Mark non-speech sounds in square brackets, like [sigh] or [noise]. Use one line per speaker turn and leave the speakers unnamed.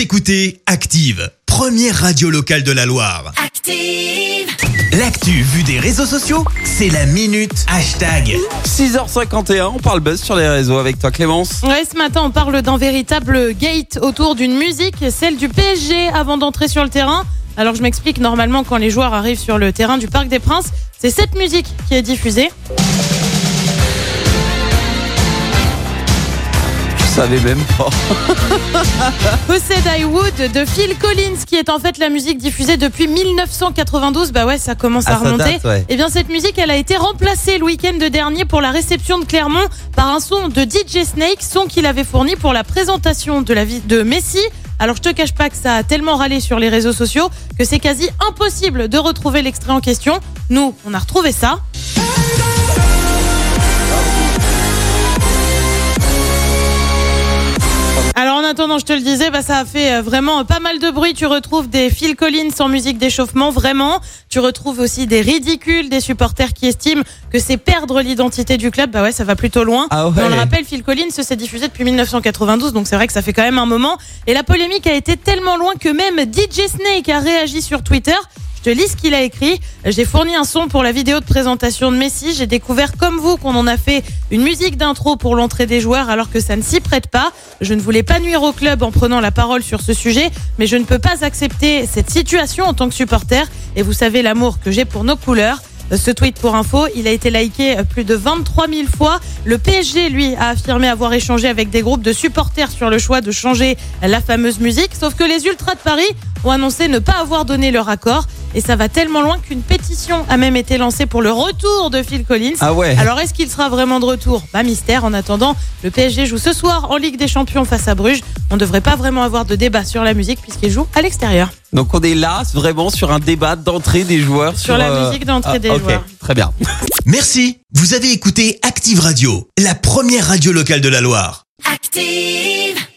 Vous écoutez Active, première radio locale de la Loire.
Active.
L'actu vue des réseaux sociaux, c'est la minute hashtag.
6h51, on parle buzz sur les réseaux avec toi Clémence.
Ouais, ce matin, on parle d'un véritable gate autour d'une musique, celle du PSG avant d'entrer sur le terrain. Alors je m'explique, normalement quand les joueurs arrivent sur le terrain du Parc des Princes, c'est cette musique qui est diffusée.
Savais même pas. [laughs]
Possède I Would de Phil Collins, qui est en fait la musique diffusée depuis 1992. Bah ouais, ça commence à
ça
remonter.
date, ouais.
Et bien cette musique, elle a été remplacée le week-end dernier pour la réception de Clermont par un son de DJ Snake, son qu'il avait fourni pour la présentation de la vie de Messi. Alors je te cache pas que ça a tellement râlé sur les réseaux sociaux que c'est quasi impossible de retrouver l'extrait en question. Nous, on a retrouvé ça. Je te le disais, bah, ça a fait euh, vraiment pas mal de bruit. Tu retrouves des Phil Collins en musique d'échauffement, vraiment. Tu retrouves aussi des ridicules, des supporters qui estiment que c'est perdre l'identité du club. Bah ouais, ça va plutôt loin.
Ah ouais.
On le rappelle, Phil Collins s'est diffusé depuis 1992, donc c'est vrai que ça fait quand même un moment. Et la polémique a été tellement loin que même DJ Snake a réagi sur Twitter. Je te lis ce qu'il a écrit. J'ai fourni un son pour la vidéo de présentation de Messi. J'ai découvert comme vous qu'on en a fait une musique d'intro pour l'entrée des joueurs alors que ça ne s'y prête pas. Je ne voulais pas nuire au club en prenant la parole sur ce sujet, mais je ne peux pas accepter cette situation en tant que supporter. Et vous savez l'amour que j'ai pour nos couleurs. Ce tweet pour info, il a été liké plus de 23 000 fois. Le PSG, lui, a affirmé avoir échangé avec des groupes de supporters sur le choix de changer la fameuse musique. Sauf que les Ultras de Paris ont annoncé ne pas avoir donné leur accord. Et ça va tellement loin qu'une pétition a même été lancée pour le retour de Phil Collins.
Ah ouais.
Alors est-ce qu'il sera vraiment de retour? Bah mystère. En attendant, le PSG joue ce soir en Ligue des Champions face à Bruges. On ne devrait pas vraiment avoir de débat sur la musique puisqu'il joue à l'extérieur.
Donc on est là vraiment sur un débat d'entrée des joueurs.
Sur la musique d'entrée
ah,
des joueurs.
Très bien. [laughs]
Merci, vous avez écouté Active Radio, la première radio locale de la Loire.
Active.